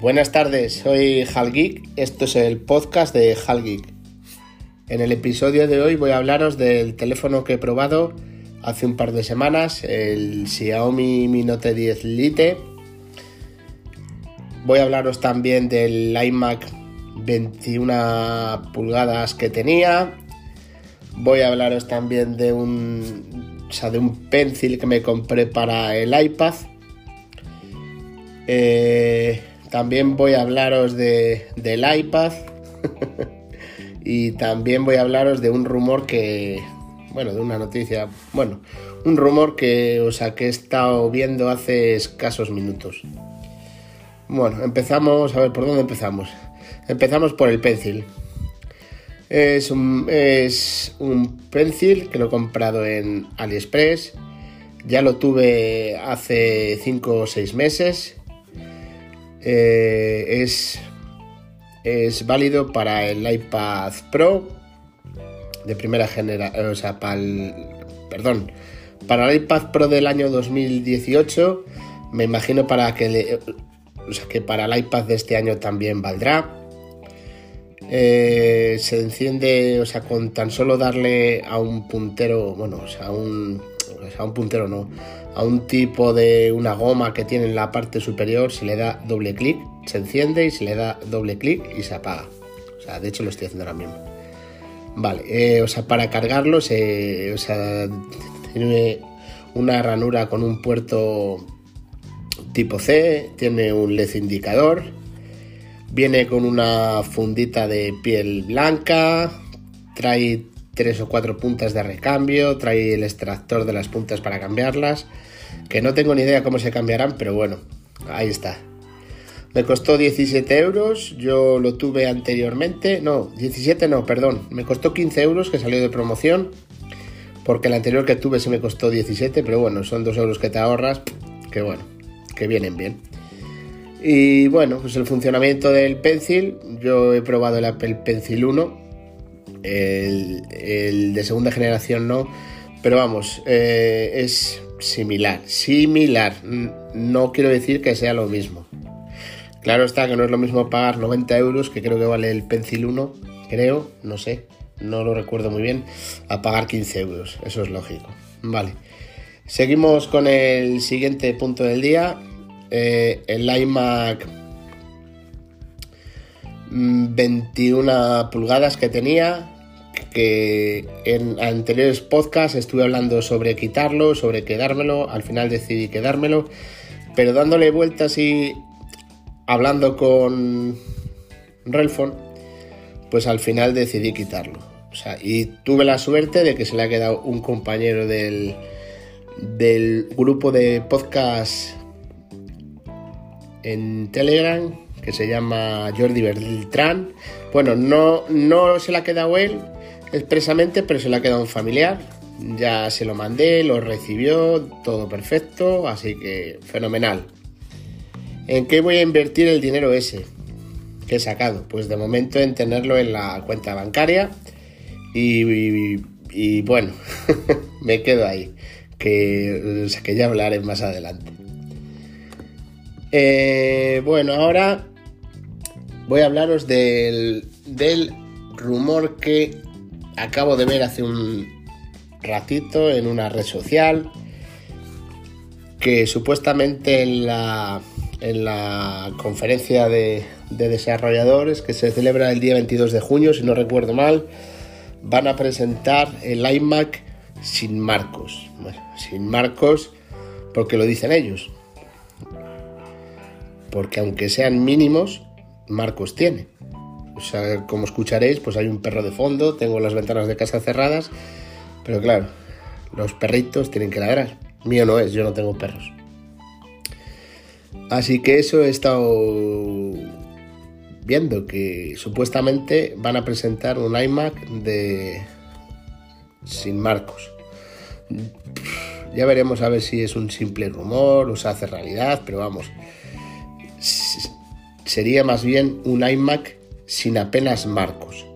Buenas tardes, soy Hal Geek. Esto es el podcast de Hal Geek. En el episodio de hoy voy a hablaros del teléfono que he probado hace un par de semanas, el Xiaomi Mi Note 10 Lite. Voy a hablaros también del iMac 21 pulgadas que tenía. Voy a hablaros también de un, o sea, de un pencil que me compré para el iPad. Eh, también voy a hablaros de, del iPad. y también voy a hablaros de un rumor que, bueno, de una noticia, bueno, un rumor que, o sea, que he estado viendo hace escasos minutos. Bueno, empezamos, a ver, ¿por dónde empezamos? Empezamos por el pencil. Es un, es un pencil que lo he comprado en AliExpress. Ya lo tuve hace 5 o 6 meses. Eh, es, es válido para el iPad Pro de primera generación. O sea, para el. Perdón. Para el iPad Pro del año 2018. Me imagino para que, o sea, que para el iPad de este año también valdrá. Eh, se enciende, o sea, con tan solo darle a un puntero, bueno, o sea, un, a un puntero no, a un tipo de una goma que tiene en la parte superior, se le da doble clic, se enciende y se le da doble clic y se apaga. O sea, de hecho lo estoy haciendo ahora mismo. Vale, eh, o sea, para cargarlo se, o sea, tiene una ranura con un puerto tipo C, tiene un LED indicador, Viene con una fundita de piel blanca, trae tres o cuatro puntas de recambio, trae el extractor de las puntas para cambiarlas, que no tengo ni idea cómo se cambiarán, pero bueno, ahí está. Me costó 17 euros, yo lo tuve anteriormente, no, 17 no, perdón, me costó 15 euros que salió de promoción, porque el anterior que tuve se me costó 17, pero bueno, son 2 euros que te ahorras, que bueno, que vienen bien. Y bueno, pues el funcionamiento del Pencil, yo he probado el Apple Pencil 1, el, de segunda generación no, pero vamos, eh, es similar, similar, no quiero decir que sea lo mismo. Claro está que no es lo mismo pagar 90 euros, que creo que vale el Pencil 1, creo, no sé, no lo recuerdo muy bien, a pagar 15 euros, eso es lógico. Vale, seguimos con el siguiente punto del día, eh, el iMac 21 mm, pulgadas que tenía, que en anteriores podcasts estuve hablando sobre quitarlo, sobre quedármelo, al final decidí quedármelo, pero dándole vueltas y hablando con Relfon, pues al final decidí quitarlo. y tuve la suerte de que se le ha quedado un compañero del, del grupo de podcast en Telegram que se llama Jordi Bertrán. Bueno, no, no se la ha quedado él expresamente, pero se le ha quedado un familiar. Ya se lo mandé, lo recibió, todo perfecto, así que fenomenal. ¿En qué voy a invertir el dinero ese que he sacado? Pues de momento en tenerlo en la cuenta bancaria y, bueno, me quedo ahí, que, que ya hablaré más adelante. Eh, bueno, ahora voy a hablaros del, rumor que acabo de ver hace un ratito en una red social que supuestamente en la, en la conferencia de, desarrolladores que se celebra el día 22 de junio, si no recuerdo mal, van a presentar el iMac sin marcos. sin marcos porque lo dicen ellos porque aunque sean mínimos, Marcos tiene. O sea, como escucharéis, pues hay un perro de fondo, tengo las ventanas de casa cerradas, pero claro, los perritos tienen que ladrar. Mío no es, yo no tengo perros. Así que eso he estado viendo que supuestamente van a presentar un iMac de sin marcos. Ya veremos a ver si es un simple rumor o se hace realidad, pero vamos, sería más bien un iMac sin apenas marcos.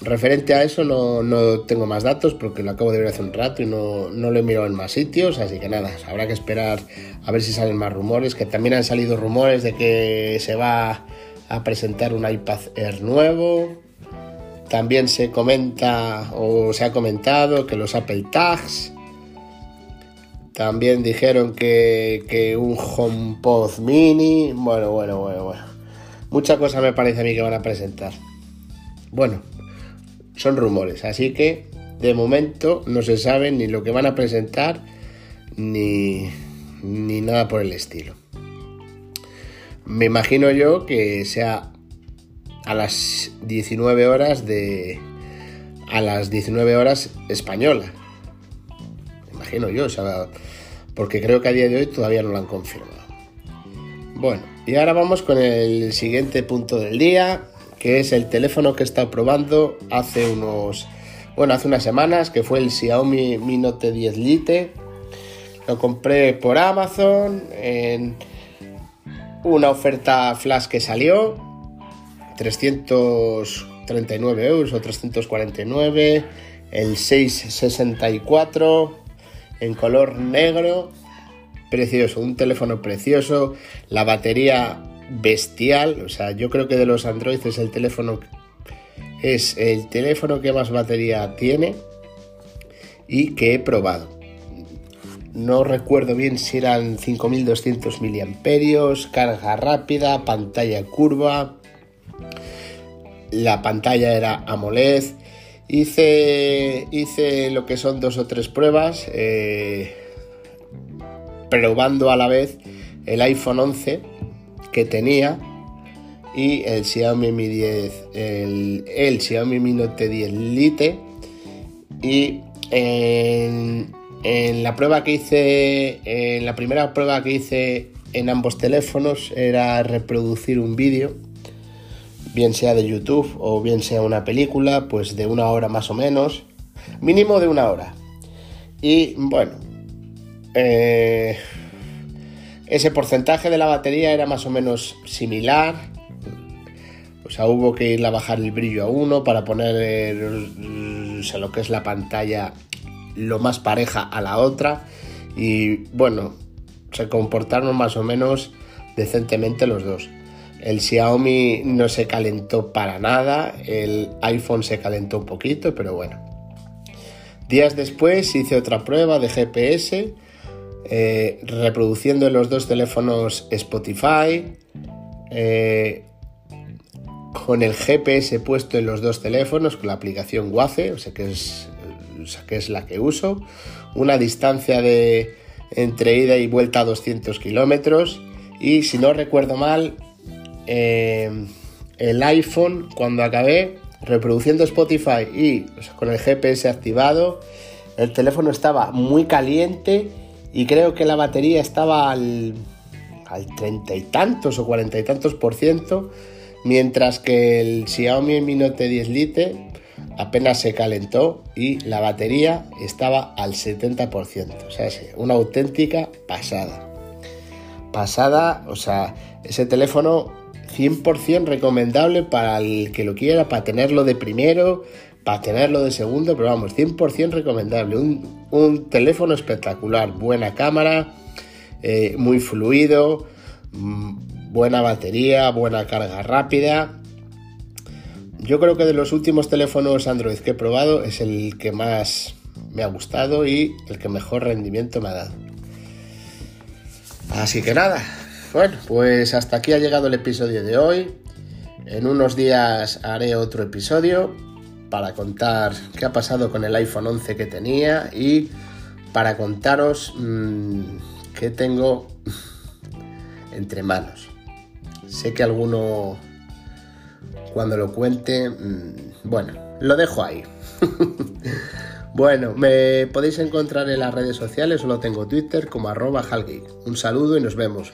Referente a eso no, no, tengo más datos porque lo acabo de ver hace un rato y no, no, lo he mirado en más sitios, así que nada, habrá que esperar a ver si salen más rumores, que también han salido rumores de que se va a presentar un iPad Air nuevo, también se comenta o se ha comentado que los Apple Tags, también dijeron que, un HomePod mini, bueno, bueno, bueno, bueno, mucha cosa me parece a mí que van a presentar. Bueno, son rumores, así que de momento no se sabe ni lo que van a presentar ni, ni nada por el estilo. Me imagino yo que sea a las 19 horas de a las 19 horas española. Imagino yo, o porque creo que a día de hoy todavía no lo han confirmado. Bueno, y ahora vamos con el siguiente punto del día, que es el teléfono que he estado probando hace unos, bueno, hace unas semanas, que fue el Xiaomi Mi Note 10 Lite. Lo compré por Amazon en una oferta flash que salió, 339 euros o 349, el 664 en color negro, precioso, un teléfono precioso, la batería bestial, o sea, yo creo que de los Android es el teléfono es el teléfono que más batería tiene y que he probado. No recuerdo bien si eran 5200 miliamperios, carga rápida, pantalla curva. La pantalla era AMOLED. Hice, hice lo que son dos o tres pruebas, eh, probando a la vez el iPhone 11 que tenía y el Xiaomi Mi 10, el, Xiaomi Mi Note 10 Lite. Y en, en, la prueba que hice, en la primera prueba que hice en ambos teléfonos era reproducir un vídeo, bien sea de YouTube o bien sea una película, pues de una hora más o menos, mínimo de una hora. Y bueno, eh, ese porcentaje de la batería era más o menos similar. O sea, hubo que ir a bajar el brillo a uno para poner lo que es la pantalla lo más pareja a la otra. Y bueno, se comportaron más o menos decentemente los dos. El Xiaomi no se calentó para nada, el iPhone se calentó un poquito, pero bueno. Días después hice otra prueba de GPS eh, reproduciendo en los dos teléfonos Spotify, eh, con el GPS puesto en los dos teléfonos, con la aplicación Waze, o sea que es, la que uso, una distancia de entre ida y vuelta a 200 kilómetros y si no recuerdo mal, eh, el iPhone cuando acabé reproduciendo Spotify y con el GPS activado, el teléfono estaba muy caliente y creo que la batería estaba al, treinta y tantos o cuarenta y tantos por ciento, mientras que el Xiaomi Mi Note 10 Lite apenas se calentó y la batería estaba al 70%, o sea, una auténtica pasada. Pasada, o sea, ese teléfono 100% recomendable para el que lo quiera, para tenerlo de primero, para tenerlo de segundo, pero vamos, 100% recomendable. Un, teléfono espectacular, buena cámara, eh, muy fluido, mm, buena batería, buena carga rápida. Yo creo que de los últimos teléfonos Android que he probado es el que más me ha gustado y el que mejor rendimiento me ha dado. Así que nada, bueno, pues hasta aquí ha llegado el episodio de hoy. En unos días haré otro episodio para contar qué ha pasado con el iPhone 11 que tenía y para contaros mm, qué tengo entre manos. Sé que alguno cuando lo cuente, mm, bueno, lo dejo ahí. bueno, me podéis encontrar en las redes sociales, solo tengo Twitter como arroba Un saludo y nos vemos.